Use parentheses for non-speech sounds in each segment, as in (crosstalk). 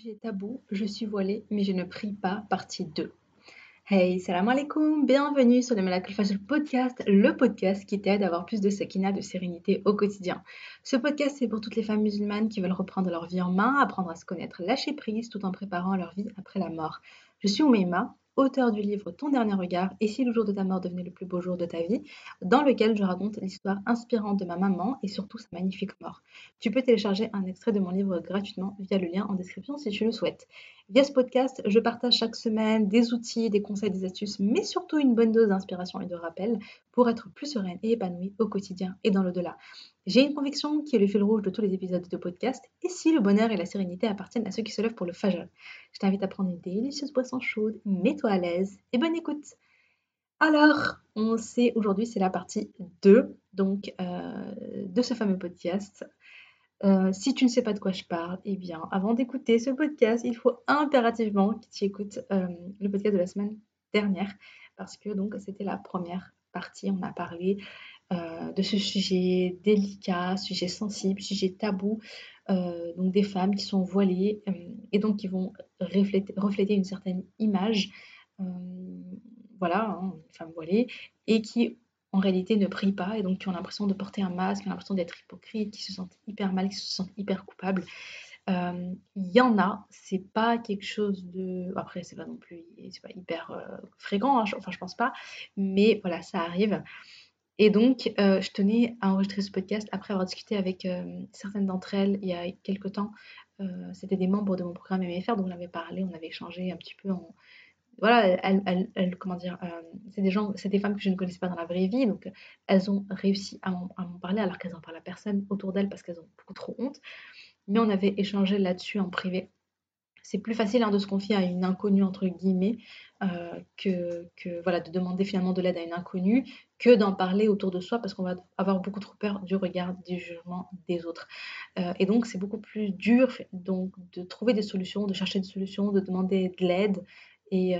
Sujet tabou, je suis voilée, mais je ne prie pas, partie 2. Hey, salam alaikum, bienvenue sur le Malakal Fajr podcast, le podcast qui t'aide à avoir plus de sakina, de sérénité au quotidien. Ce podcast, c'est pour toutes les femmes musulmanes qui veulent reprendre leur vie en main, apprendre à se connaître, lâcher prise, tout en préparant leur vie après la mort. Je suis Oumeima, auteur du livre Ton dernier regard et si le jour de ta mort devenait le plus beau jour de ta vie, dans lequel je raconte l'histoire inspirante de ma maman et surtout sa magnifique mort. Tu peux télécharger un extrait de mon livre gratuitement via le lien en description si tu le souhaites. Via ce podcast, je partage chaque semaine des outils, des conseils, des astuces, mais surtout une bonne dose d'inspiration et de rappel pour être plus sereine et épanouie au quotidien et dans le-delà. J'ai une conviction qui est le fil rouge de tous les épisodes de podcast, et si le bonheur et la sérénité appartiennent à ceux qui se lèvent pour le fajr. Je t'invite à prendre une délicieuse boisson chaude, mets-toi à l'aise et bonne écoute. Alors, on sait aujourd'hui, c'est la partie 2 donc, euh, de ce fameux podcast euh, si tu ne sais pas de quoi je parle, eh bien, avant d'écouter ce podcast, il faut impérativement que tu écoutes euh, le podcast de la semaine dernière, parce que donc c'était la première partie. On a parlé euh, de ce sujet délicat, sujet sensible, sujet tabou, donc des femmes qui sont voilées et donc qui vont refléter, une certaine image, voilà, hein, une femme voilée, et qui en réalité ne prient pas et donc qui ont l'impression de porter un masque, qui ont l'impression d'être hypocrites, qui se sentent hyper mal, qui se sentent hyper coupables. Euh, il y en a, c'est pas quelque chose de. Après, c'est pas non plus, pas hyper euh, fréquent, hein, enfin, je pense pas, mais voilà, ça arrive. Et donc, euh, je tenais à enregistrer ce podcast après avoir discuté avec certaines d'entre elles il y a quelques temps. C'était des membres de mon programme MFR, donc on avait parlé, on avait échangé un petit peu voilà, elles, comment dire, euh, c'est des gens, c'est des femmes que je ne connaissais pas dans la vraie vie, donc elles ont réussi à m'en parler alors qu'elles en parlent à personne autour d'elles parce qu'elles ont beaucoup trop honte. Mais on avait échangé là-dessus en privé. C'est plus facile hein, de se confier à une inconnue entre guillemets euh, que, que, voilà de demander finalement de l'aide à une inconnue que d'en parler autour de soi parce qu'on va avoir beaucoup trop peur du regard, du jugement des autres. Euh, et donc c'est beaucoup plus dur donc de trouver des solutions, de chercher des solutions, de demander de l'aide et,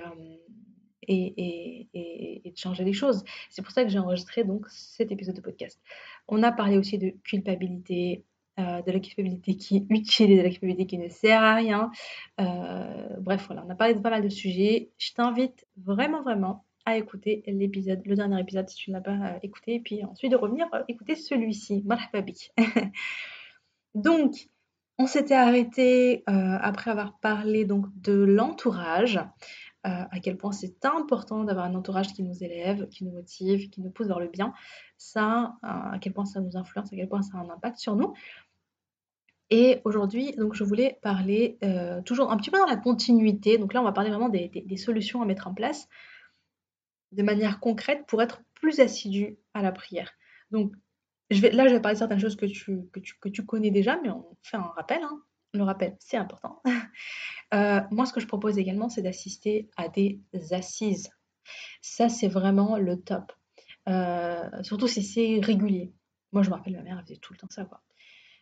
et, et, de changer les choses. C'est pour ça que j'ai enregistré donc cet épisode de podcast. On a parlé aussi de culpabilité, euh, de la culpabilité qui est utile et de la culpabilité qui ne sert à rien. Euh, bref, voilà, on a parlé de pas mal de sujets. Je t'invite vraiment, vraiment à écouter l'épisode, le dernier épisode si tu ne l'as pas euh, écouté, et puis ensuite de revenir écouter celui-ci. (laughs) Donc, on s'était arrêté euh, après avoir parlé donc de l'entourage, euh, à quel point c'est important d'avoir un entourage qui nous élève, qui nous motive, qui nous pousse vers le bien. Ça, euh, à quel point ça nous influence, à quel point ça a un impact sur nous. Et aujourd'hui, donc je voulais parler toujours un petit peu dans la continuité. Donc là, on va parler vraiment des, solutions à mettre en place de manière concrète pour être plus assidu à la prière. Donc là, je vais parler de certaines choses que tu, que tu, connais déjà, mais on fait un rappel. Hein. Le rappel, c'est important. (laughs) Euh, moi, ce que je propose également, c'est d'assister à des assises. Ça, c'est vraiment le top. Euh, surtout si c'est régulier. Moi, je me rappelle, ma mère, elle faisait tout le temps ça, quoi.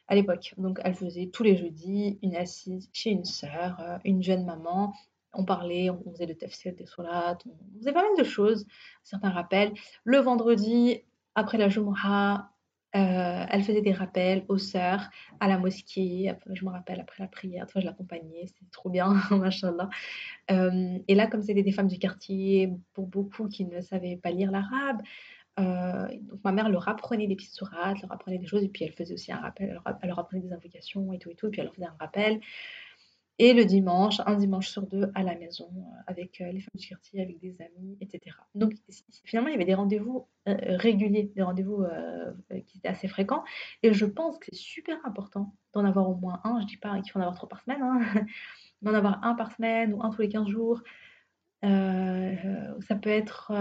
À l'époque. Donc, elle faisait tous les jeudis une assise chez une sœur, euh, une jeune maman. On parlait, on faisait le tafsir, des sourates, on faisait pas mal de choses, certains rappels. Le vendredi, après la Jumu'ah, euh, elle faisait des rappels aux sœurs à la mosquée. Je me rappelle après la prière, je l'accompagnais, c'était trop bien, (laughs) machallah. Euh, et là, comme c'était des femmes du quartier, pour beaucoup qui ne savaient pas lire l'arabe, euh, donc ma mère leur apprenait des petites sourates, leur apprenait des choses, et puis elle faisait aussi un rappel, elle leur, apprenait des invocations et tout et tout, et puis elle leur faisait un rappel. Et le dimanche, un dimanche sur deux à la maison, euh, avec euh, les femmes du quartier, avec des amis, etc. Donc finalement, il y avait des rendez-vous euh, réguliers, des rendez-vous qui étaient assez fréquents. Et je pense que c'est super important d'en avoir au moins un. Je ne dis pas qu'il faut en avoir trois par semaine, hein. (laughs) d'en avoir un par semaine ou un tous les 15 jours. ça peut être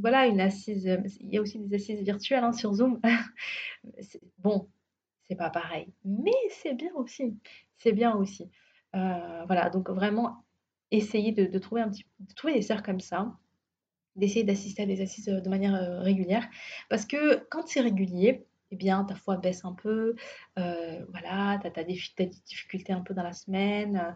voilà une assise. Il y a aussi des assises virtuelles hein, sur Zoom. (laughs) bon, c'est pas pareil, mais c'est bien aussi. C'est bien aussi. Euh, voilà, donc vraiment essayer de, trouver un petit, trouver des cercles comme ça, d'essayer d'assister à des assises euh, de manière euh, régulière, parce que quand c'est régulier, eh bien, ta foi baisse un peu, voilà, tu as, des difficultés un peu dans la semaine,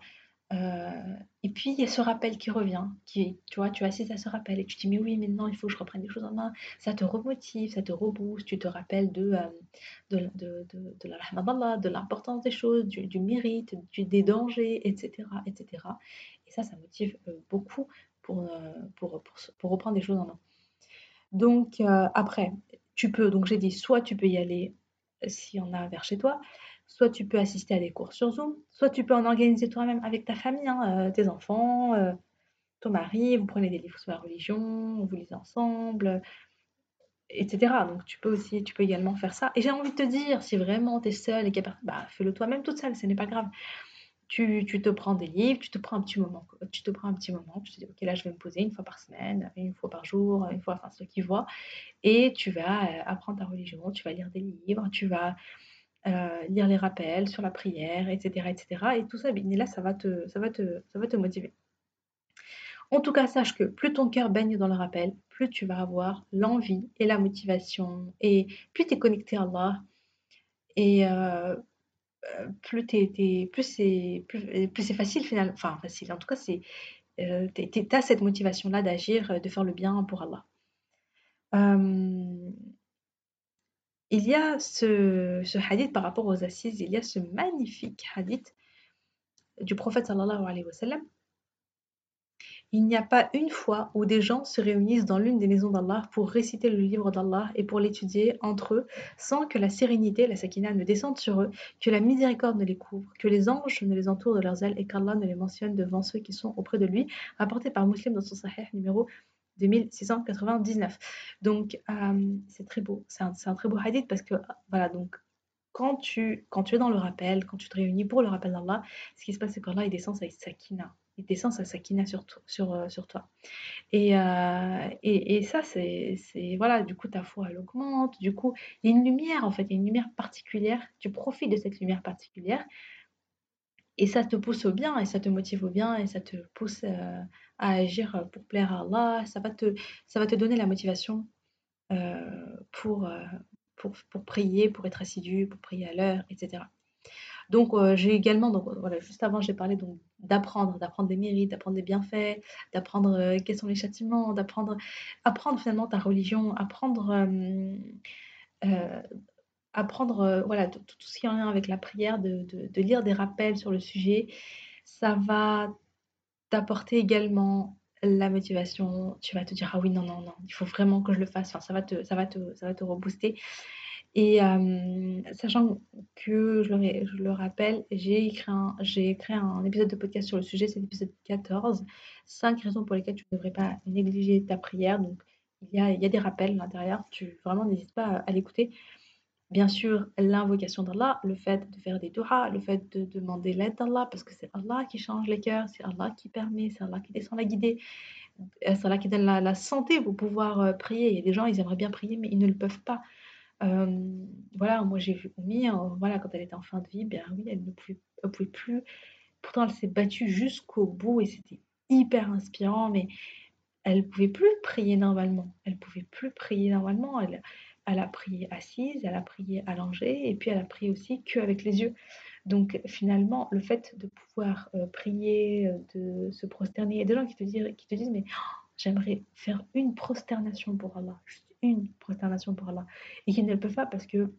Euh, et puis il y a ce rappel qui revient, tu vois, tu assistes à ce rappel et tu te dis mais oui, mais non, il faut que je reprenne les choses en main. Ça te remotive, ça te rebooste, tu te rappelles de, euh, de, de, de, la de l'importance des choses, du, mérite, des dangers, etc., etc. Et ça, ça motive euh, beaucoup pour, pour, pour, reprendre les choses en main. Donc après, tu peux, donc j'ai dit, soit tu peux y aller s'il y en a vers chez toi, Soit tu peux assister à des cours sur Zoom, soit tu peux en organiser toi-même avec ta famille, hein, euh, tes enfants, euh, ton mari, vous prenez des livres sur la religion, vous lisez ensemble, etc. Donc tu peux aussi, tu peux également faire ça. Et j'ai envie de te dire, si vraiment tu es seule et qu'il bah, fais-le toi-même toute seule, ce n'est pas grave. Tu, tu, te prends des livres, tu te prends un petit moment, tu te prends un petit moment, tu te dis ok là je vais me poser une fois par semaine, une fois par jour, une fois, enfin ce qui voit, et tu vas euh, apprendre ta religion, tu vas lire des livres, tu vas euh, lire les rappels sur la prière, etc. etc. Et tout ça, là, ça va, te, ça, va te, ça va te motiver. En tout cas, sache que plus ton cœur baigne dans le rappel, plus tu vas avoir l'envie et la motivation, et plus tu es connecté à Allah, et euh, euh, plus, plus c'est plus, facile finalement, enfin facile, en tout cas, c'est tu as cette motivation-là d'agir, de faire le bien pour Allah. Il y a ce, hadith par rapport aux assises, il y a ce magnifique hadith du prophète sallallahu alayhi wa sallam. Il n'y a pas une fois où des gens se réunissent dans l'une des maisons d'Allah pour réciter le livre d'Allah et pour l'étudier entre eux sans que la sérénité, la sakina ne descende sur eux, que la miséricorde ne les couvre, que les anges ne les entourent de leurs ailes et qu'Allah ne les mentionne devant ceux qui sont auprès de lui, rapporté par Muslim dans son sahih numéro 2699. Donc, euh, c'est très beau. C'est un, très beau hadith parce que, voilà, donc, quand tu, quand tu es dans le rappel, quand tu te réunis pour le rappel d'Allah, ce qui se passe, c'est qu'Allah, il descend sa sakina. Il descend sa sakina sur, sur, euh, sur toi. Et, euh, et, et, ça, c'est, voilà, du coup, ta foi, elle augmente. Du coup, il y a une lumière, en fait, il y a une lumière particulière. Tu profites de cette lumière particulière. Et ça te pousse au bien, et ça te motive au bien, et ça te pousse à agir euh, pour plaire à Allah. Ça va te, ça va te donner la motivation euh, pour, euh, pour, pour, prier, pour être assidu, pour prier à l'heure, etc. Donc j'ai également, donc voilà, juste avant j'ai parlé donc d'apprendre, d'apprendre des mérites, d'apprendre des bienfaits, d'apprendre quels sont les châtiments, d'apprendre, apprendre finalement ta religion, apprendre, apprendre voilà tout, ce qui est en lien avec la prière, de, de, lire des rappels sur le sujet. Ça va t'apporter également la motivation. Tu vas te dire ah oui non non non, il faut vraiment que je le fasse. Enfin, ça va te ça va te ça va te rebooster. Et euh, sachant que je le, je le rappelle, j'ai écrit, un, un épisode de podcast sur le sujet, c'est l'épisode 14. Cinq raisons pour lesquelles tu ne devrais pas négliger ta prière. Donc, il y a, il y a des rappels à l'intérieur. Tu vraiment n'hésite pas à l'écouter. Bien sûr, l'invocation d'Allah, le fait de faire des du'as, le fait de demander l'aide d'Allah, parce que c'est Allah qui change les cœurs, c'est Allah qui permet, c'est Allah qui descend la guider, euh, c'est Allah qui donne la, santé pour pouvoir euh, prier. Il y a des gens, ils aimeraient bien prier, mais ils ne le peuvent pas. Euh, voilà, moi j'ai vu Oumi, voilà, quand elle était en fin de vie, bien oui, elle ne pouvait, pouvait plus. Pourtant, elle s'est battue jusqu'au bout et c'était hyper inspirant, mais elle ne pouvait plus prier normalement. Elle ne pouvait plus prier normalement. Elle, elle a prié assise, elle a prié allongée, et puis elle a prié aussi qu'avec les yeux. Donc finalement, le fait de pouvoir euh, prier, euh, de se prosterner, il y a des gens qui te disent, qui te disent mais oh, j'aimerais faire une prosternation pour Allah, juste une prosternation pour Allah, et qui ne le peuvent pas parce que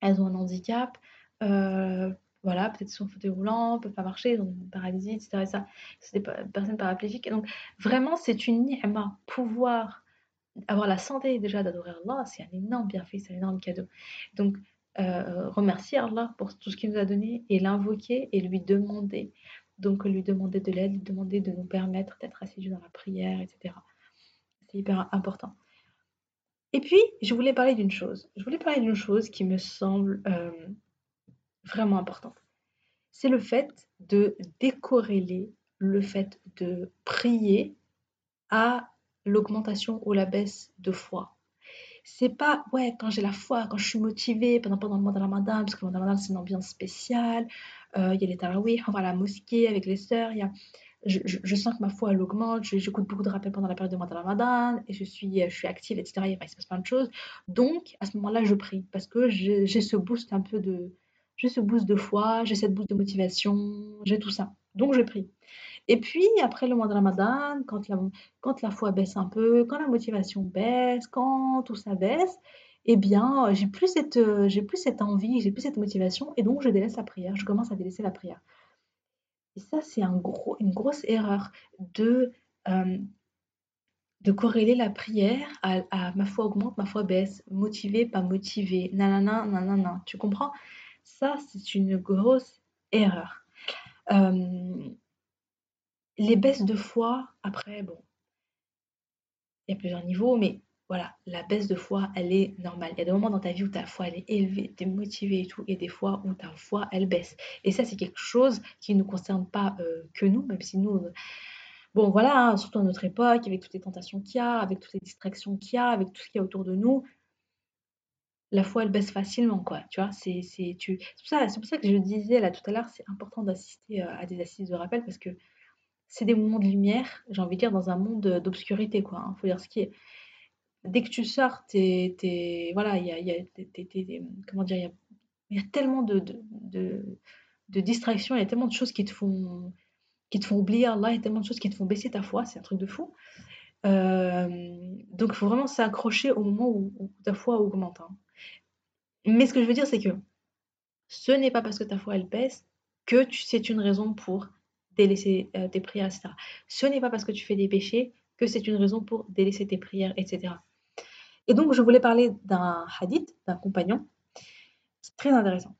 elles ont un handicap, euh, voilà, peut-être sont fauteuil roulant, peuvent pas marcher, ils ont une paralysie, etc. ça, c'est des personnes paraplégiques. Donc vraiment, c'est une ni'ma, pouvoir avoir la santé déjà d'adorer Allah, c'est un énorme bienfait, c'est un énorme cadeau. Donc, euh, remercier Allah pour tout ce qu'il nous a donné et l'invoquer et lui demander. Donc, lui demander de l'aide, lui demander de nous permettre d'être assidus dans la prière, etc. C'est hyper important. Et puis, je voulais parler d'une chose. Je voulais parler d'une chose qui me semble euh, vraiment importante. C'est le fait de décorréler le fait de prier à l'augmentation ou la baisse de foi. C'est pas, ouais, quand j'ai la foi, quand je suis motivée pendant, pendant le mois de Ramadan, parce que le mois de Ramadan, c'est une ambiance spéciale. Euh, il y a les tarawih, on va à la mosquée avec les sœurs. Y a, je, je, sens que ma foi, elle augmente. J'écoute beaucoup de rappels pendant la période de mois de Ramadan et je suis, je suis active, etc. Il, se passe plein de choses. Donc, à ce moment-là, je prie parce que j'ai ce boost un peu de. J'ai ce boost de foi, j'ai cette boost de motivation, j'ai tout ça. Donc, je prie. Et puis, après le mois de Ramadan, quand la, foi baisse un peu, quand la motivation baisse, quand tout ça baisse, eh bien, j'ai plus cette, j'ai plus cette envie, j'ai plus cette motivation, et donc je délaisse la prière, je commence à délaisser la prière. Et ça, c'est une grosse erreur de, euh, de corréler la prière à, ma foi augmente, ma foi baisse, motivé, pas motivé, nanana, nanana. Tu comprends? Ça, c'est une grosse erreur. Euh, les baisses de foi, après, bon, il y a plusieurs niveaux, mais voilà, la baisse de foi, elle est normale. Il y a des moments dans ta vie où ta foi, elle est élevée, tu es motivé et tout, et des fois où ta foi, elle baisse. Et ça, c'est quelque chose qui ne nous concerne pas euh, que nous, même si nous, bon voilà, hein, surtout à notre époque, avec toutes les tentations qu'il y a, avec toutes les distractions qu'il y a, avec tout ce qu'il y a autour de nous, la foi, elle baisse facilement, quoi. Tu vois, c'est tu... pour, ça, pour ça que je disais là tout à l'heure, c'est important d'assister euh, à des assises de rappel parce que c'est des moments de lumière, j'ai envie de dire, dans un monde d'obscurité, quoi. Hein, faut dire ce qui est dès que tu sors, t'es, voilà, il y a, y a comment dire, il y a, tellement de, de, de, distractions, il y a tellement de choses qui te font, qui te font oublier Allah, il y a tellement de choses qui te font baisser ta foi, c'est un truc de fou. Euh, donc, il faut vraiment s'accrocher au moment où, ta foi augmente. Hein. Mais ce que je veux dire, c'est que ce n'est pas parce que ta foi elle baisse que c'est une raison pour délaisser euh, tes prières, etc. Ce n'est pas parce que tu fais des péchés que c'est une raison pour délaisser tes prières, etc. Et donc, je voulais parler d'un hadith, d'un compagnon. C'est très intéressant.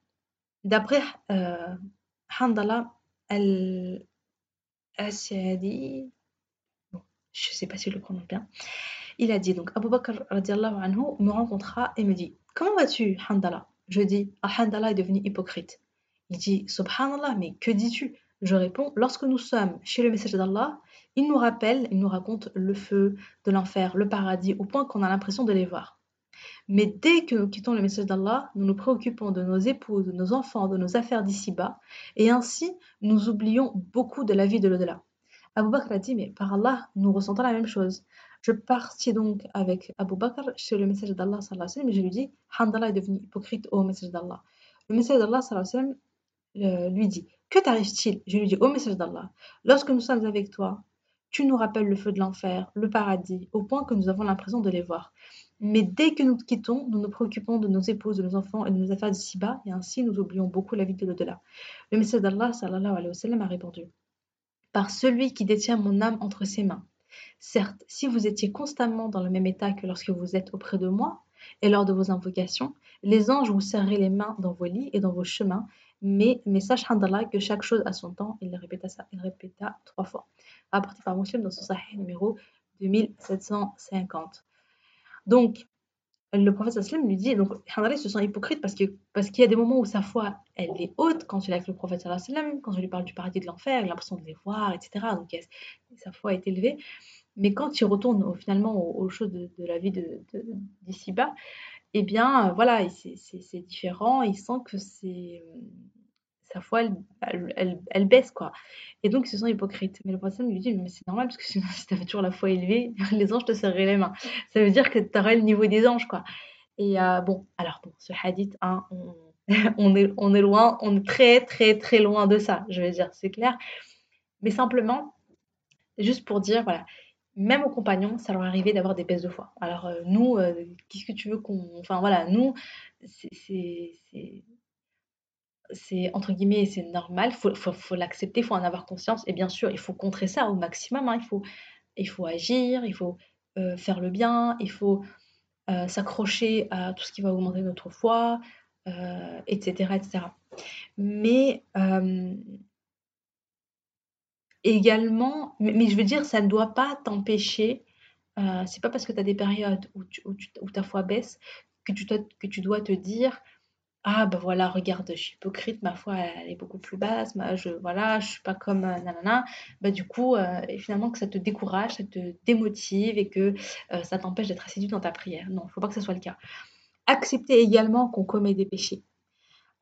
D'après euh, Handala al-Asadi, je ne sais pas si je le prononce bien, il a dit donc Abu Bakr anhu me rencontra et me dit Comment vas-tu, Handala Je dis ah, Handala est devenu hypocrite. Il dit Subhanallah, mais que dis-tu? Je réponds Lorsque nous sommes chez le messager d'Allah, il nous rappelle, il nous raconte le feu de l'enfer, le paradis, au point qu'on a l'impression de les voir. Mais dès que nous quittons le message d'Allah, nous nous préoccupons de nos épouses, de nos enfants, de nos affaires d'ici-bas, et ainsi nous oublions beaucoup de la vie de l'au-delà. Abu Bakr a dit, mais par Allah, nous ressentons la même chose. Je partis donc avec Abu Bakr chez le message d'Allah, et je lui dis, Handallah est devenu hypocrite au message d'Allah. Le message d'Allah lui dit, que t'arrive-t-il? Je lui dis, au message d'Allah, lorsque nous sommes avec toi, tu nous rappelles le feu de l'enfer, le paradis, au point que nous avons l'impression de les voir. Mais dès que nous te quittons, nous nous préoccupons de nos épouses, de nos enfants et de nos affaires d'ici-bas, et ainsi nous oublions beaucoup la vie de l'au-delà. Le message d'Allah sallallahu alayhi wa sallam, a répondu Par celui qui détient mon âme entre ses mains. Certes, si vous étiez constamment dans le même état que lorsque vous êtes auprès de moi, et lors de vos invocations, les anges vous serraient les mains dans vos lits et dans vos chemins, mais, mais sache, que chaque chose a son temps, il répéta ça, il répéta trois fois rapporté par Muslim dans son Sahih numéro 2750. Donc, le prophète sallam lui dit, donc se sent hypocrite parce que parce qu'il y a des moments où sa foi elle est haute quand il est avec le prophète sallam, quand je lui parle du paradis de l'enfer, il a l'impression de les voir, etc. Donc sa foi est élevée. Mais quand il retourne finalement aux, choses de, la vie d'ici-bas, eh bien voilà, c'est différent, il sent que c'est sa foi, elle, elle, baisse, quoi. Et donc, ils se sont hypocrites. Mais le prophète lui dit, mais c'est normal, parce que sinon, (laughs) si tu avais toujours la foi élevée, (laughs) les anges te serraient les mains. Ça veut dire que tu aurais le niveau des anges, quoi. Et euh, bon, alors, bon, ce hadith, hein, on, (laughs) est, on est loin, on est très, très, très loin de ça, je veux dire, c'est clair. Mais simplement, juste pour dire, voilà, même aux compagnons, ça leur arrivait d'avoir des baisses de foi. Alors, euh, nous, euh, qu'est-ce que tu veux qu'on. Enfin, voilà, nous, c'est entre guillemets, c'est normal, il faut, l'accepter, il faut en avoir conscience. Et bien sûr, il faut contrer ça au maximum. Hein. Il, faut, il faut agir, il faut euh, faire le bien, il faut s'accrocher à tout ce qui va augmenter notre foi, etc., etc. Mais également, mais, je veux dire, ça ne doit pas t'empêcher. c'est pas parce que tu as des périodes où, où, ta foi baisse que tu, que tu dois te dire ah bah voilà, regarde, je suis hypocrite, ma foi elle est beaucoup plus basse, je voilà, je suis pas comme euh, nanana. Bah du coup, euh, finalement que ça te décourage, ça te démotive et que euh, ça t'empêche d'être assidu dans ta prière. Non, il faut pas que ce soit le cas. Accepter également qu'on commet des péchés.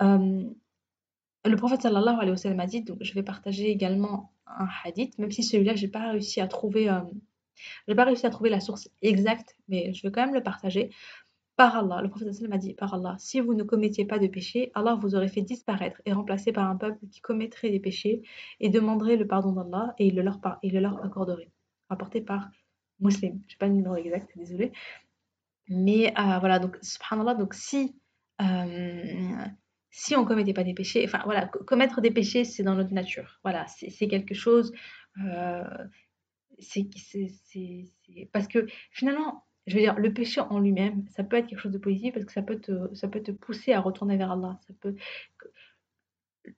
le prophète sallallahu alayhi wa sallam a dit, donc je vais partager également un hadith, même si celui-là j'ai pas réussi à trouver, j'ai pas réussi à trouver la source exacte, mais je vais quand même le partager par Allah, le prophète m'a dit, par Allah, si vous ne commettiez pas de péché, Allah vous aurait fait disparaître et remplacer par un peuple qui commettrait des péchés et demanderait le pardon d'Allah et il le leur, il le leur accorderait. Rapporté par Muslim. Je n'ai pas le numéro exact, désolé. Mais euh, voilà, donc, subhanallah, donc si, euh, si on commettait pas des péchés, enfin voilà, commettre des péchés, c'est dans notre nature. Voilà, c'est quelque chose. Euh, c'est parce que finalement, je veux dire, le péché en lui-même, ça peut être quelque chose de positif parce que ça peut te, ça peut te pousser à retourner vers Allah. Ça peut,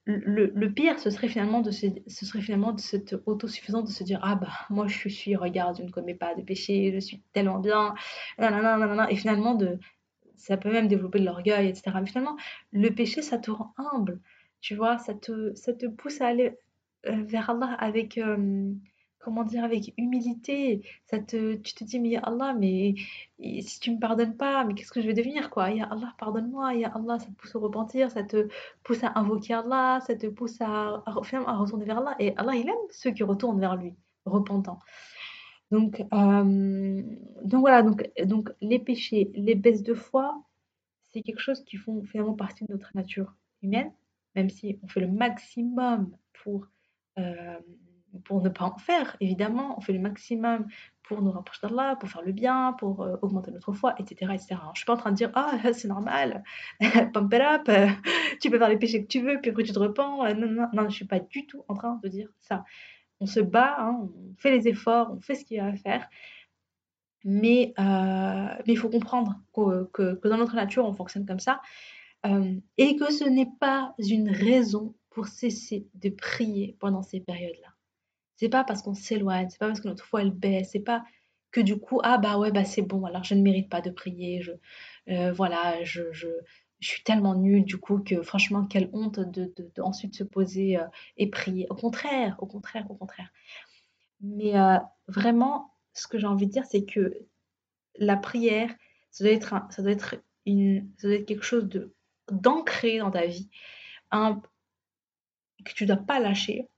le, le, pire, ce serait finalement de ce serait finalement de cette autosuffisance de se dire ah bah moi je suis regarde je ne commets pas de péché je suis tellement bien et finalement de ça peut même développer de l'orgueil etc mais finalement le péché ça te rend humble tu vois ça te ça te pousse à aller euh, vers Allah avec euh, comment dire, avec humilité. Ça te, tu te dis, mais Allah, mais si tu me pardonnes pas, mais qu'est-ce que je vais devenir, quoi? Ya Allah, pardonne-moi. Ya Allah, ça te pousse au repentir, ça te pousse à invoquer Allah, ça te pousse à, à, à retourner vers Allah. Et Allah, il aime ceux qui retournent vers lui, repentants. Donc, euh, donc voilà, les péchés, les baisses de foi, c'est quelque chose qui font finalement partie de notre nature humaine, même si on fait le maximum pour euh, ne pas en faire, évidemment, on fait le maximum pour nous rapprocher d'Allah, pour faire le bien, pour euh, augmenter notre foi, etc. etc. je ne suis pas en train de dire Ah, (laughs) c'est normal, (laughs) pump it up, (laughs) tu peux faire les péchés que tu veux, puis après tu te repens. Non, non, non, je ne suis pas du tout en train de dire ça. On se bat, hein, on fait les efforts, on fait ce qu'il y a à faire, mais il faut comprendre que, dans notre nature, on fonctionne comme ça, et que ce n'est pas une raison pour cesser de prier pendant ces périodes-là. C'est pas parce qu'on s'éloigne, c'est pas parce que notre foi elle baisse, c'est pas que du coup ah bah ouais bah c'est bon alors je ne mérite pas de prier, je euh, voilà je, je, suis tellement nulle du coup que franchement quelle honte de, ensuite se poser euh, et prier. Au contraire, au contraire, au contraire. Mais euh, vraiment ce que j'ai envie de dire c'est que la prière ça doit être ça doit être une ça doit être quelque chose de d'ancré dans ta vie, que tu dois pas lâcher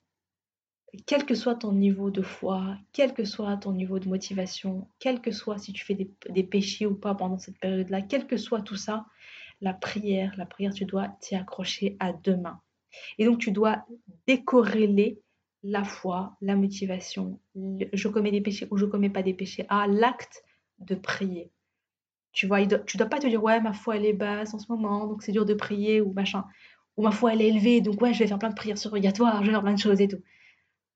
quel que soit ton niveau de foi, quel que soit ton niveau de motivation, quel que soit si tu fais des, péchés ou pas pendant cette période-là, quel que soit tout ça, la prière, la prière, tu dois t'y accrocher à deux mains. Et donc tu dois décorréler la foi, la motivation, je commets des péchés ou je commets pas des péchés, à l'acte de prier. Tu vois, tu dois pas te dire ouais ma foi elle est basse en ce moment donc c'est dur de prier ou machin ou ma foi elle est élevée donc ouais je vais faire plein de prières surrogatoires, je vais faire plein de choses et tout.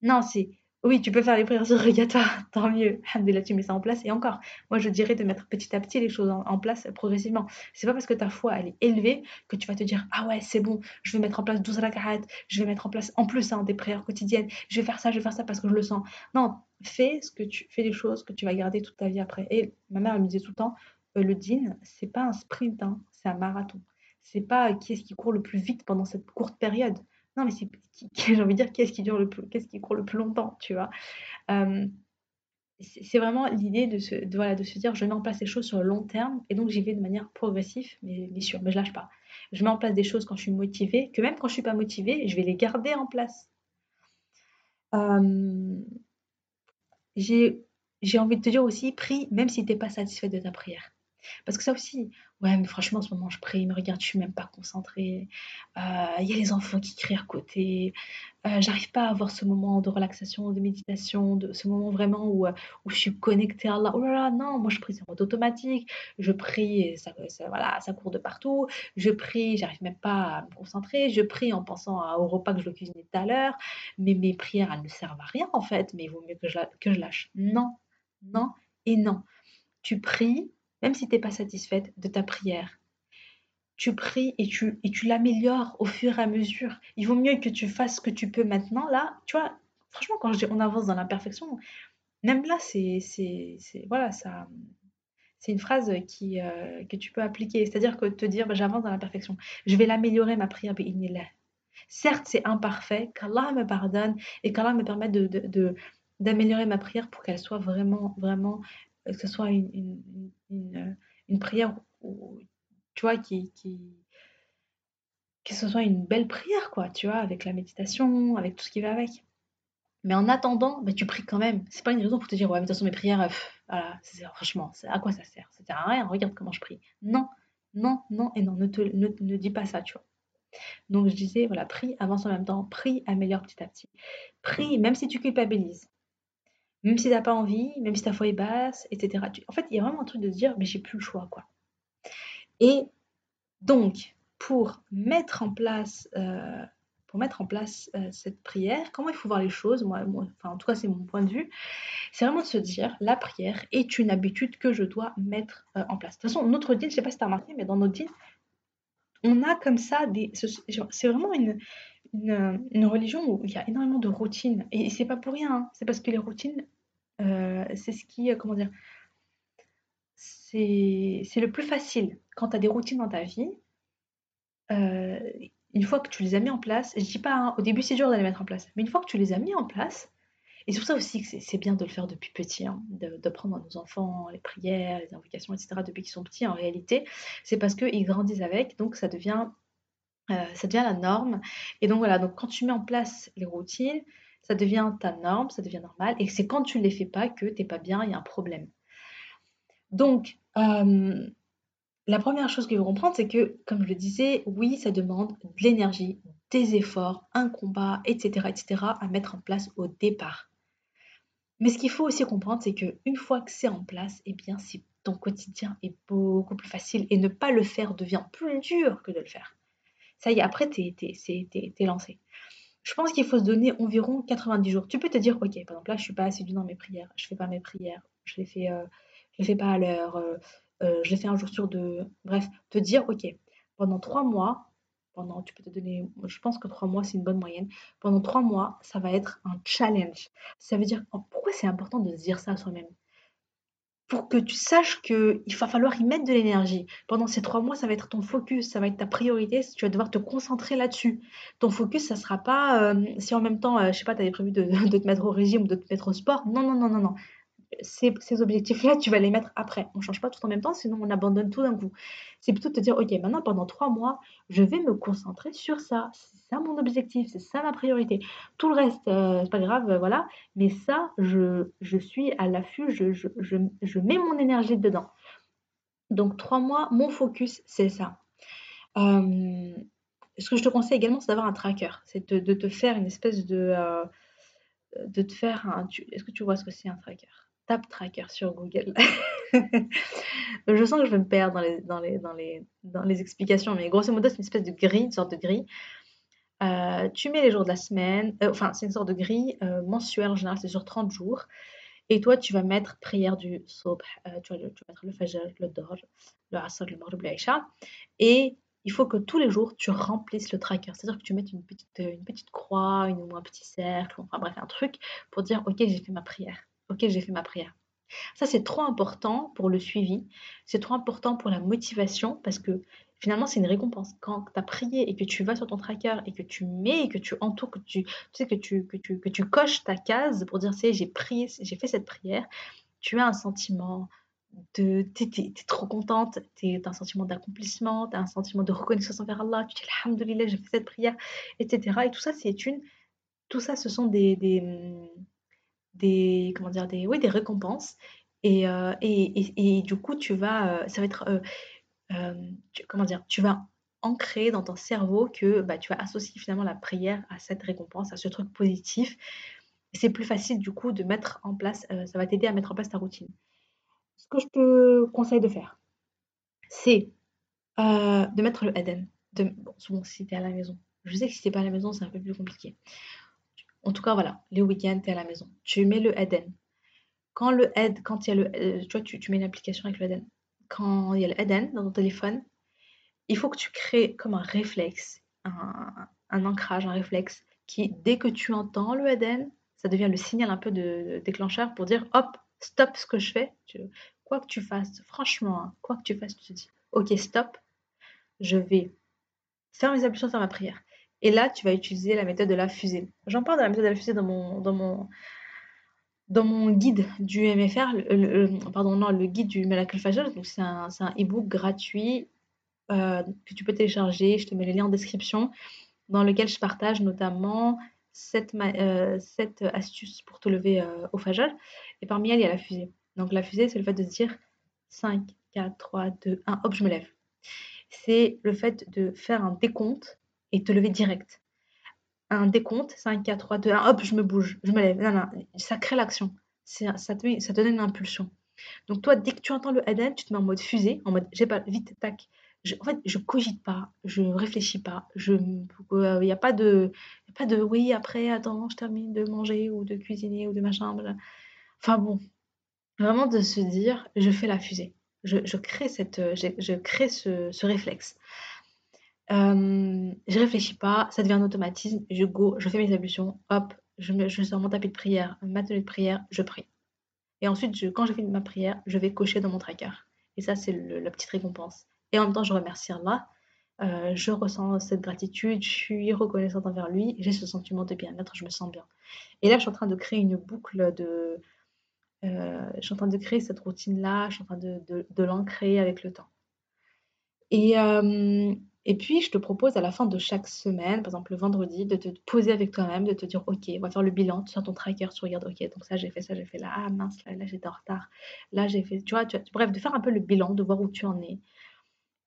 Non, c'est oui, tu peux faire les prières surrogatoires, (laughs) tant mieux. Alhamdoulilah, tu mets ça en place. Et encore, moi, je dirais de mettre petit à petit les choses en, place progressivement. C'est pas parce que ta foi, elle est élevée que tu vas te dire, ah ouais, c'est bon, je vais mettre en place 12 rak'at, je vais mettre en place en plus hein, des prières quotidiennes, je vais faire ça, je vais faire ça parce que je le sens. Non, fais ce que tu fais les choses que tu vas garder toute ta vie après. Et ma mère, me disait tout le temps, euh, le din, c'est pas un sprint, hein, c'est un marathon. C'est pas qui est-ce qui court le plus vite pendant cette courte période. Non, mais (laughs) j'ai envie de dire, qu'est-ce qui dure le plus, qu'est-ce qui court le plus longtemps, tu vois c'est vraiment l'idée de se, voilà, de se dire, je mets en place les choses sur le long terme, et donc j'y vais de manière progressive, mais, mais sûre, mais je lâche pas. Je mets en place des choses quand je suis motivée, que même quand je suis pas motivée, je vais les garder en place. j'ai, j'ai envie de te dire aussi, prie, même si tu n'es pas satisfait de ta prière. Parce que ça aussi, ouais, mais franchement, en ce moment, je prie, mais regarde, je suis même pas concentrée. Euh, il y a les enfants qui crient à côté. Euh, j'arrive pas à avoir ce moment de relaxation, de méditation, de ce moment vraiment où, euh, où je suis connectée à Allah. Oh là là, non, moi je prie en mode automatique. Je prie et ça, voilà, ça court de partout. Je prie, j'arrive même pas à me concentrer. Je prie en pensant au repas que je dois cuisiner tout à l'heure. Mais mes prières, elles ne servent à rien en fait. Mais il vaut mieux que je, que je lâche. Non, non et non. Tu pries même si tu n'es pas satisfaite de ta prière. Tu pries et tu, l'améliores au fur et à mesure. Il vaut mieux que tu fasses ce que tu peux maintenant. Là, tu vois, franchement, quand je dis on avance dans l'imperfection, même là, c'est, voilà, une phrase qui, euh, que tu peux appliquer. C'est-à-dire que te dire, bah, j'avance dans l'imperfection. Je vais l'améliorer, ma prière, là. Certes, c'est imparfait, qu'Allah me pardonne et qu'Allah me permette d'améliorer ma prière pour qu'elle soit vraiment, vraiment que ce soit une, une, prière, tu vois, qui, qui, que ce soit une belle prière, quoi, tu vois, avec la méditation, avec tout ce qui va avec. Mais en attendant, bah, tu pries quand même. C'est pas une raison pour te dire, ouais, mais de toute façon, mes prières, voilà, franchement, à quoi ça sert? Ça à rien, regarde comment je prie. Non, non, non et non, ne, te, ne, dis pas ça, tu vois. Donc je disais, voilà, prie, avance en même temps, prie, améliore petit à petit. Prie, même si tu culpabilises, même si tu n'as pas envie, même si ta foi est basse, etc. En fait, il y a vraiment un truc de se dire, mais j'ai plus le choix, quoi. Et donc, pour mettre en place, euh, pour mettre en place euh, cette prière, comment il faut voir les choses, moi, enfin, en tout cas, c'est mon point de vue, c'est vraiment de se dire, la prière est une habitude que je dois mettre euh, en place. De toute façon, notre dîne, je sais pas si tu as remarqué, mais dans notre dîne, on a comme ça des. C'est vraiment une, une, religion où il y a énormément de routines. Et c'est pas pour rien, hein. c'est parce que les routines, c'est ce qui. comment dire c'est le plus facile. Quand tu as des routines dans ta vie, euh, une fois que tu les as mis en place, je dis pas, hein, au début c'est dur de les mettre en place, mais une fois que tu les as mis en place, et c'est pour ça aussi que c'est bien de le faire depuis petit, hein, de, prendre à nos enfants les prières, les invocations, etc. depuis qu'ils sont petits, en réalité, c'est parce qu'ils grandissent avec, donc ça devient, euh, ça devient la norme. Et donc voilà, donc quand tu mets en place les routines, ça devient ta norme, ça devient normal, et c'est quand tu ne les fais pas que tu n'es pas bien, il y a un problème. Donc, euh, la première chose qu'il faut comprendre, c'est que, comme je le disais, oui, ça demande de l'énergie, des efforts, un combat, etc., etc., à mettre en place au départ. Mais ce qu'il faut aussi comprendre, c'est qu'une fois que c'est en place, eh bien, ton quotidien est beaucoup plus facile et ne pas le faire devient plus dur que de le faire. Ça y est, après, tu es, lancé. Je pense qu'il faut se donner environ 90 jours. Tu peux te dire, ok, par exemple, là, je suis pas assidue dans mes prières, je fais pas mes prières, je les fais, euh, je fais pas à l'heure, euh, euh, je les fais un jour sur deux. Bref, te dire, ok, pendant trois mois, pendant, tu peux te donner, je pense que trois mois, c'est une bonne moyenne. Pendant trois mois, ça va être un challenge. Ça veut dire, oh, pourquoi c'est important de se dire ça à soi-même? Pour que tu saches qu'il va falloir y mettre de l'énergie. Pendant ces trois mois, ça va être ton focus, ça va être ta priorité, tu vas devoir te concentrer là-dessus. Ton focus, ça ne sera pas euh, si en même temps, je je sais pas, tu avais prévu de, (laughs) de, te mettre au régime ou de te mettre au sport. Non, non, non, non, non ces, objectifs-là, tu vas les mettre après. On ne change pas tout en même temps, sinon on abandonne tout d'un coup. C'est plutôt de te dire, ok, maintenant pendant trois mois, je vais me concentrer sur ça. C'est ça mon objectif, c'est ça ma priorité. Tout le reste, euh, c'est pas grave, euh, voilà. Mais ça, je, je suis à l'affût, je, je, je, mets mon énergie dedans. Donc trois mois, mon focus, c'est ça. Euh, ce que je te conseille également, c'est d'avoir un tracker. C'est de, te faire une espèce de... de te faire. Est-ce que tu vois ce que c'est un tracker? Tap Tracker sur Google. (laughs) je sens que je vais me perdre dans les, dans les, dans les, dans les explications, mais grosso modo, c'est une espèce de grille, une sorte de grille. Euh, tu mets les jours de la semaine, euh, enfin, c'est une sorte de grille euh, mensuelle en général, c'est sur 30 jours. Et toi, tu vas mettre prière du sobh, tu, vas, tu, vas, mettre le fajr, le dor, le asr, le maghrib, le isha. Et il faut que tous les jours, tu remplisses le tracker. C'est-à-dire que tu mettes une petite, une petite croix, une, ou un petit cercle, enfin bref, un truc pour dire, OK, j'ai fait ma prière. Ok, j'ai fait ma prière. Ça, c'est trop important pour le suivi, c'est trop important pour la motivation parce que finalement, c'est une récompense. Quand tu as prié et que tu vas sur ton tracker et que tu mets et que tu entoures, que tu, sais, que tu, que, tu, que tu coches ta case pour dire, c'est j'ai prié, j'ai fait cette prière, tu as un sentiment de. Tu es, trop contente, tu as un sentiment d'accomplissement, tu as un sentiment de reconnaissance envers Allah, tu dis, Alhamdulillah, j'ai fait cette prière, etc. Et tout ça, c'est une. Tout ça, ce sont des des, comment dire, des, des récompenses. Et, euh, et, du coup, tu vas, euh, ça va être, euh, comment tu vas ancrer dans ton cerveau que bah, tu vas associer finalement la prière à cette récompense, à ce truc positif. C'est plus facile du coup de mettre en place, ça va t'aider à mettre en place ta routine. Ce que je te conseille de faire, c'est de mettre le Eden. De, bon, souvent si tu à la maison. Je sais que si tu pas à la maison, c'est un peu plus compliqué. En tout cas, voilà, les week-ends, tu es à la maison. Tu mets le Eden. Quand le Ed, quand il y a le, euh, tu vois, tu, mets une application avec le Eden. Quand il y a le Eden dans ton téléphone, il faut que tu crées comme un réflexe, un, ancrage, un réflexe qui, dès que tu entends le Eden, ça devient le signal un peu de, déclencheur pour dire hop, stop ce que je fais. quoi que tu fasses, franchement, hein, quoi que tu fasses, tu te dis ok, stop, je vais faire mes ablutions, faire ma prière. Et là, tu vas utiliser la méthode de la fusée. J'en parle de la méthode de la fusée dans mon, dans mon, dans mon guide du MFR, le, pardon, non, le guide du Malak Fajr. Donc, c'est un, e-book gratuit euh, que tu peux télécharger. Je te mets les liens en description, dans lequel je partage notamment 7, astuces pour te lever au fajr. Et parmi elles, il y a la fusée. Donc la fusée, c'est le fait de se dire 5, 4, 3, 2, 1, hop, je me lève. C'est le fait de faire un décompte et te lever direct. Un décompte, 5, 4, 3, 2, 1, hop, je me bouge, je me lève. Non, non, ça crée l'action. Ça te, ça te donne une impulsion. Donc toi, dès que tu entends le Aden, tu te mets en mode fusée, en mode j'ai pas vite, tac. en fait, je cogite pas, je réfléchis pas, je, il euh, n'y a pas de, pas de oui après, attends, je termine de manger ou de cuisiner ou de machin. Enfin bon, vraiment de se dire, je fais la fusée, je, crée cette, je, crée ce, réflexe. Euh, je réfléchis pas, ça devient un automatisme, je go, je fais mes ablutions, hop, je, me, je sors mon tapis de prière, ma tenue de prière, je prie. Et ensuite, quand j'ai fini ma prière, je vais cocher dans mon tracker. Et ça, c'est la petite récompense. Et en même temps, je remercie Allah. Euh, je ressens cette gratitude, je suis reconnaissante envers lui, j'ai ce sentiment de bien-être, je me sens bien. Et là, je suis en train de créer une boucle de... Euh, je suis en train de créer cette routine-là, je suis en train de, l'ancrer avec le temps. Et, et puis, je te propose à la fin de chaque semaine, par exemple le vendredi, de te poser avec toi-même, de te dire, OK, on va faire le bilan, tu sors ton tracker, tu regardes, OK, donc ça j'ai fait ça, j'ai fait là, ah mince, là, j'étais en retard, là j'ai fait, tu vois, tu, bref, de faire un peu le bilan, de voir où tu en es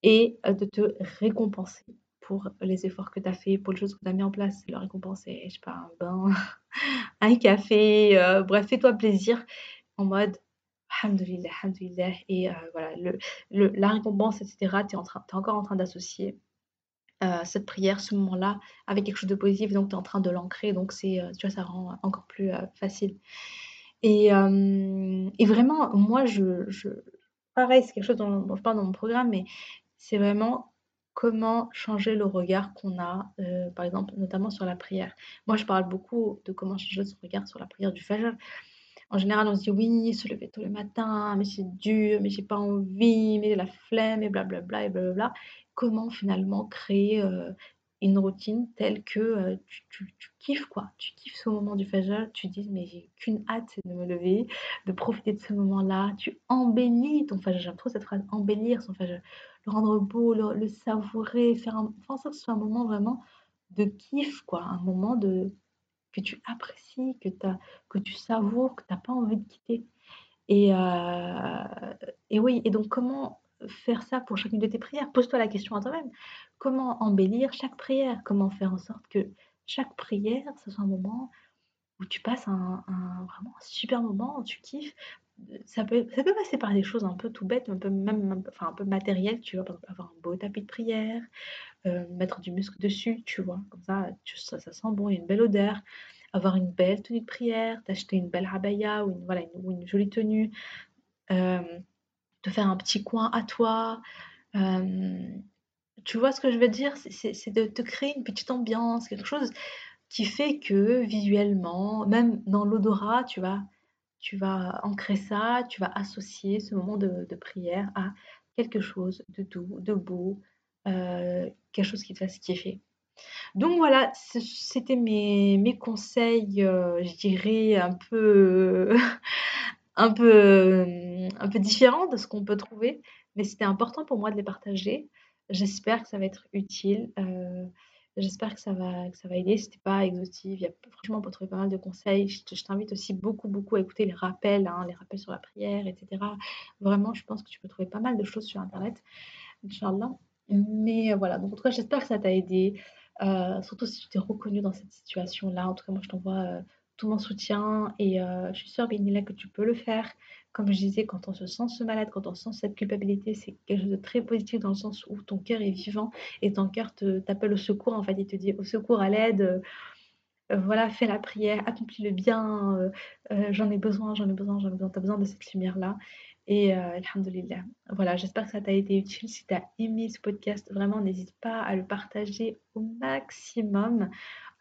et euh, de te récompenser pour les efforts que tu as fait, pour les choses que tu as mis en place, le récompenser, je sais pas, un bain, (laughs) un café, euh, bref, fais-toi plaisir en mode Alhamdulillah, alhamdulillah. Et euh, voilà, le, la récompense, etc., tu es, es, encore en train d'associer euh, cette prière, ce moment-là, avec quelque chose de positif, donc tu es en train de l'ancrer, donc c'est, euh, tu vois, ça rend encore plus euh, facile. Et, vraiment, moi, je pareil, c'est quelque chose dont, je parle dans mon programme, mais c'est vraiment comment changer le regard qu'on a, par exemple, notamment sur la prière. Moi, je parle beaucoup de comment changer son regard sur la prière du Fajr. En général, on se dit oui, se lever tôt le matin, mais c'est dur, mais j'ai pas envie, mais la flemme, et blablabla, et blablabla comment finalement créer une routine telle que tu, kiffes quoi? Tu kiffes ce moment du fajr, tu dis mais j'ai qu'une hâte c'est de me lever, de profiter de ce moment-là. Tu embellis ton fajr. J'aime trop cette phrase, embellir son fajr. Le rendre beau, le, savourer, faire un, faire en sorte que ce soit un moment vraiment de kiff quoi. Un moment de que tu apprécies, que, que tu savoures, que tu n'as pas envie de quitter. Et, et oui, et donc comment faire ça pour chacune de tes prières? Pose-toi la question à toi-même. Comment embellir chaque prière? Comment faire en sorte que chaque prière, ce soit un moment où tu passes un, vraiment un super moment, tu kiffes. Ça peut, passer par des choses un peu tout bêtes, un peu même, enfin un peu matérielles. Tu vois, avoir un beau tapis de prière, euh, mettre du muscle dessus, tu vois, comme ça, ça, sent bon, il y a une belle odeur. Avoir une belle tenue de prière, t'acheter une belle rabaya ou une, voilà, une, une jolie tenue. Euh, de faire un petit coin à toi. tu vois ce que je veux dire? C'est de te créer une petite ambiance, quelque chose qui fait que visuellement, même dans l'odorat, tu vas, tu vas ancrer ça, tu vas associer ce moment de, prière à quelque chose de doux, de beau, euh, quelque chose qui te fasse kiffer. Donc voilà, c'était mes, mes conseils, euh, je dirais, un peu, (laughs) un peu, un peu différent de ce qu'on peut trouver, mais c'était important pour moi de les partager. J'espère que ça va être utile. Euh, j'espère que ça va, que ça va aider. C'était pas exhaustif. Il y a, franchement, trouver pas mal de conseils. Je, t'invite aussi beaucoup, beaucoup à écouter les rappels, hein, les rappels sur la prière, etc. Vraiment, je pense que tu peux trouver pas mal de choses sur Internet, Inch'Allah. Mais euh, voilà, donc en tout cas, j'espère que ça t'a aidé. Euh, surtout si tu t'es reconnu dans cette situation-là. En tout cas, moi, je t'envoie tout mon soutien et euh, je suis sûre, Bénila, que tu peux le faire. Comme je disais, quand on se sent ce malade, quand on sent cette culpabilité, c'est quelque chose de très positif dans le sens où ton cœur est vivant et ton cœur t'appelle au secours. En fait, il te dit au secours, à l'aide. Euh, voilà, fais la prière, accomplis le bien. Euh, j'en ai besoin, j'en ai besoin, j'en ai besoin. Tu as besoin de cette lumière-là. Et euh, alhamdulillah. Voilà, j'espère que ça t'a été utile. Si tu as aimé ce podcast, vraiment, n'hésite pas à le partager au maximum.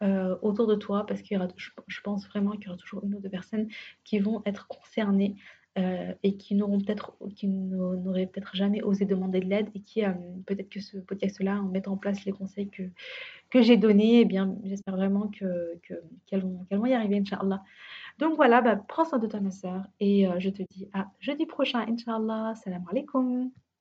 Euh, autour de toi parce qu'il y aura, je, pense vraiment qu'il y aura toujours une ou deux personnes qui vont être concernées euh, et qui n'auront peut-être, qui n'auraient peut-être jamais osé demander de l'aide et qui euh, peut-être que ce podcast-là, en mettant en place les conseils que, que j'ai donnés, eh bien, j'espère vraiment que, qu'elles, vont, qu'elles vont y arriver, Inch'Allah. Donc voilà, bah, prends soin de toi, ma soeur, et je te dis à jeudi prochain, Inch'Allah. Salam alaikum.